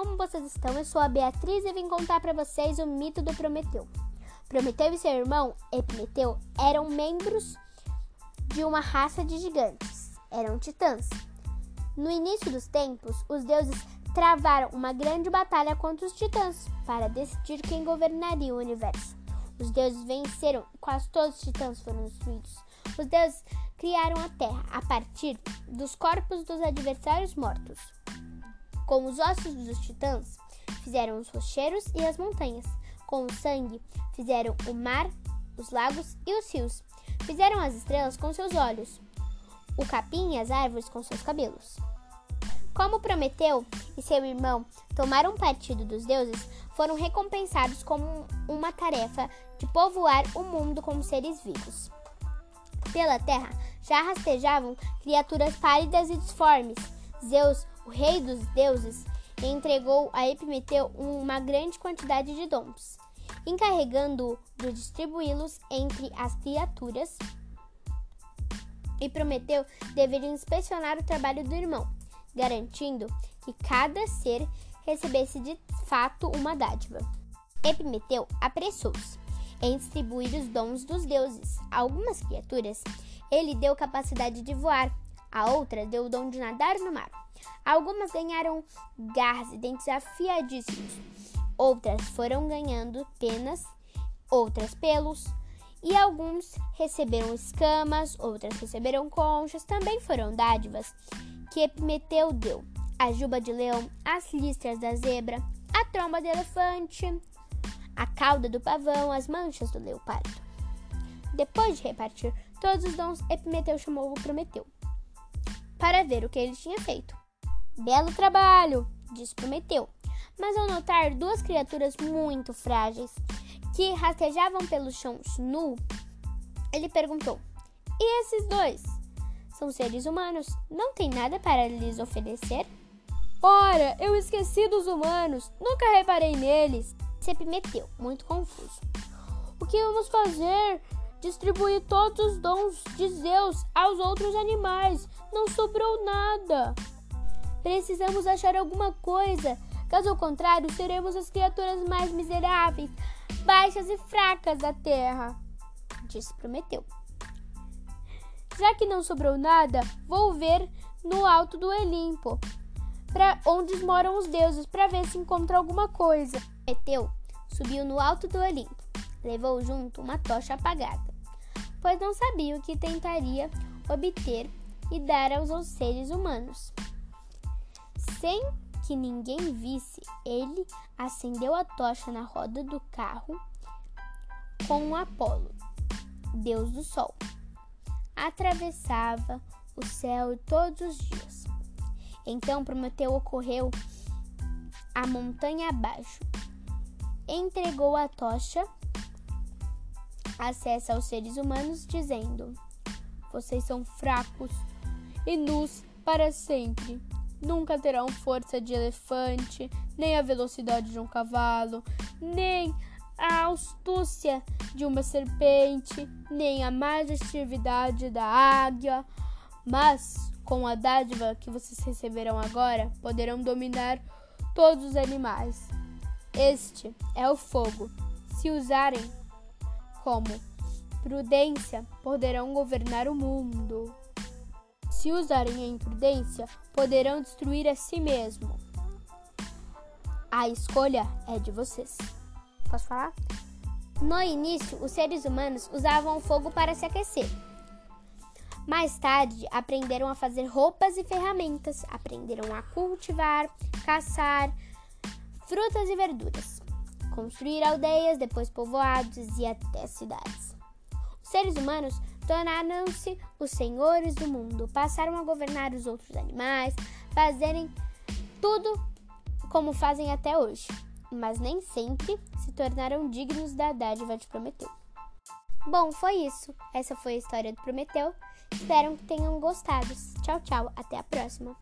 como vocês estão? Eu sou a Beatriz e vim contar para vocês o mito do Prometeu. Prometeu e seu irmão, Epimeteu, eram membros de uma raça de gigantes. Eram titãs. No início dos tempos, os deuses travaram uma grande batalha contra os titãs para decidir quem governaria o universo. Os deuses venceram, quase todos os titãs foram destruídos. Os deuses criaram a terra a partir dos corpos dos adversários mortos. Com os ossos dos titãs, fizeram os rocheiros e as montanhas. Com o sangue, fizeram o mar, os lagos e os rios. Fizeram as estrelas com seus olhos, o capim e as árvores com seus cabelos. Como Prometeu e seu irmão tomaram partido dos deuses, foram recompensados com uma tarefa de povoar o mundo com seres vivos. Pela terra já rastejavam criaturas pálidas e disformes. Zeus o rei dos deuses, entregou a Epimeteu uma grande quantidade de dons, encarregando-o de distribuí-los entre as criaturas. E Prometeu deveria inspecionar o trabalho do irmão, garantindo que cada ser recebesse de fato uma dádiva. Epimeteu apressou-se em distribuir os dons dos deuses. A algumas criaturas, ele deu capacidade de voar, a outras deu o dom de nadar no mar. Algumas ganharam garras e dentes afiadíssimos, outras foram ganhando penas, outras pelos, e alguns receberam escamas, outras receberam conchas, também foram dádivas que Epimeteu deu. A juba de leão, as listras da zebra, a tromba de elefante, a cauda do pavão, as manchas do leopardo. Depois de repartir todos os dons, Epimeteu chamou o Prometeu para ver o que ele tinha feito. Belo trabalho, disse Prometeu. Mas ao notar duas criaturas muito frágeis que rastejavam pelo chão nu, ele perguntou: E esses dois? São seres humanos, não tem nada para lhes oferecer? Ora, eu esqueci dos humanos, nunca reparei neles. Se Epimeteu, muito confuso. O que vamos fazer? Distribuir todos os dons de Zeus aos outros animais. Não sobrou nada. Precisamos achar alguma coisa. Caso contrário, seremos as criaturas mais miseráveis, baixas e fracas da terra. Disse Prometeu. Já que não sobrou nada, vou ver no alto do Olimpo, para onde moram os deuses, para ver se encontra alguma coisa. Prometeu subiu no alto do Olimpo. Levou junto uma tocha apagada, pois não sabia o que tentaria obter e dar aos seres humanos. Sem que ninguém visse, ele acendeu a tocha na roda do carro com Apolo, deus do sol. Atravessava o céu todos os dias. Então Prometeu ocorreu a montanha abaixo, entregou a tocha acessa aos seres humanos, dizendo: Vocês são fracos e nus para sempre nunca terão força de elefante, nem a velocidade de um cavalo, nem a astúcia de uma serpente, nem a majestividade da águia, mas com a dádiva que vocês receberão agora, poderão dominar todos os animais. Este é o fogo. Se usarem como prudência, poderão governar o mundo se usarem a imprudência, poderão destruir a si mesmo. A escolha é de vocês. Posso falar? No início, os seres humanos usavam fogo para se aquecer. Mais tarde, aprenderam a fazer roupas e ferramentas, aprenderam a cultivar, caçar frutas e verduras, construir aldeias, depois povoados e até cidades. Os seres humanos tornaram-se os senhores do mundo, passaram a governar os outros animais, fazerem tudo como fazem até hoje, mas nem sempre se tornaram dignos da dádiva de Prometeu. Bom, foi isso. Essa foi a história do Prometeu. Espero que tenham gostado. Tchau, tchau. Até a próxima.